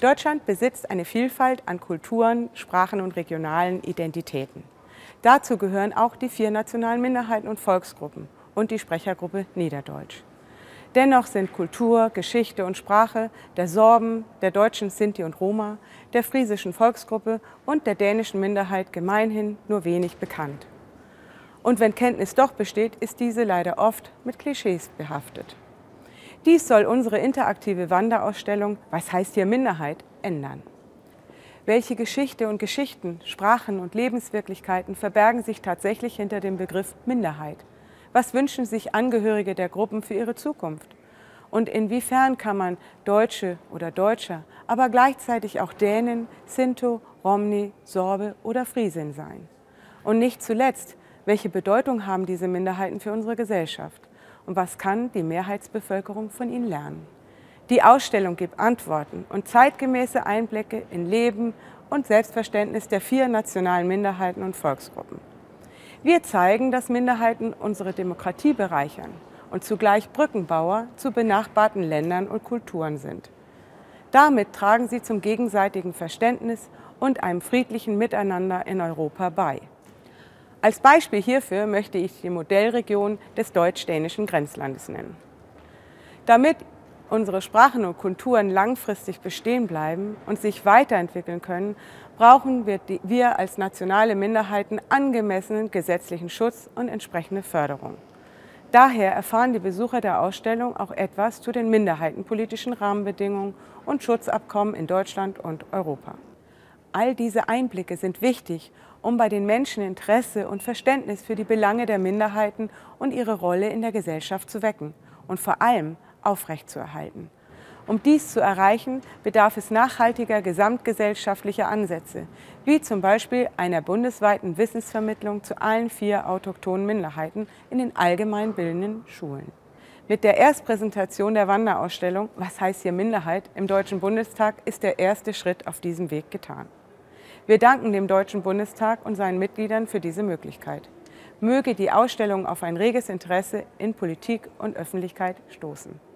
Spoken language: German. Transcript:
Deutschland besitzt eine Vielfalt an Kulturen, Sprachen und regionalen Identitäten. Dazu gehören auch die vier nationalen Minderheiten und Volksgruppen und die Sprechergruppe Niederdeutsch. Dennoch sind Kultur, Geschichte und Sprache der Sorben, der deutschen Sinti und Roma, der friesischen Volksgruppe und der dänischen Minderheit gemeinhin nur wenig bekannt. Und wenn Kenntnis doch besteht, ist diese leider oft mit Klischees behaftet. Dies soll unsere interaktive Wanderausstellung Was heißt hier Minderheit ändern. Welche Geschichte und Geschichten, Sprachen und Lebenswirklichkeiten verbergen sich tatsächlich hinter dem Begriff Minderheit? Was wünschen sich Angehörige der Gruppen für ihre Zukunft? Und inwiefern kann man Deutsche oder Deutscher, aber gleichzeitig auch Dänen, Sinto, Romni, Sorbe oder Friesin sein? Und nicht zuletzt, welche Bedeutung haben diese Minderheiten für unsere Gesellschaft? Und was kann die Mehrheitsbevölkerung von ihnen lernen. Die Ausstellung gibt Antworten und zeitgemäße Einblicke in Leben und Selbstverständnis der vier nationalen Minderheiten und Volksgruppen. Wir zeigen, dass Minderheiten unsere Demokratie bereichern und zugleich Brückenbauer zu benachbarten Ländern und Kulturen sind. Damit tragen sie zum gegenseitigen Verständnis und einem friedlichen Miteinander in Europa bei. Als Beispiel hierfür möchte ich die Modellregion des deutsch-dänischen Grenzlandes nennen. Damit unsere Sprachen und Kulturen langfristig bestehen bleiben und sich weiterentwickeln können, brauchen wir, die, wir als nationale Minderheiten angemessenen gesetzlichen Schutz und entsprechende Förderung. Daher erfahren die Besucher der Ausstellung auch etwas zu den minderheitenpolitischen Rahmenbedingungen und Schutzabkommen in Deutschland und Europa. All diese Einblicke sind wichtig, um bei den Menschen Interesse und Verständnis für die Belange der Minderheiten und ihre Rolle in der Gesellschaft zu wecken und vor allem aufrechtzuerhalten. Um dies zu erreichen, bedarf es nachhaltiger gesamtgesellschaftlicher Ansätze, wie zum Beispiel einer bundesweiten Wissensvermittlung zu allen vier autochthonen Minderheiten in den allgemeinbildenden Schulen. Mit der Erstpräsentation der Wanderausstellung Was heißt hier Minderheit im Deutschen Bundestag ist der erste Schritt auf diesem Weg getan. Wir danken dem Deutschen Bundestag und seinen Mitgliedern für diese Möglichkeit. Möge die Ausstellung auf ein reges Interesse in Politik und Öffentlichkeit stoßen.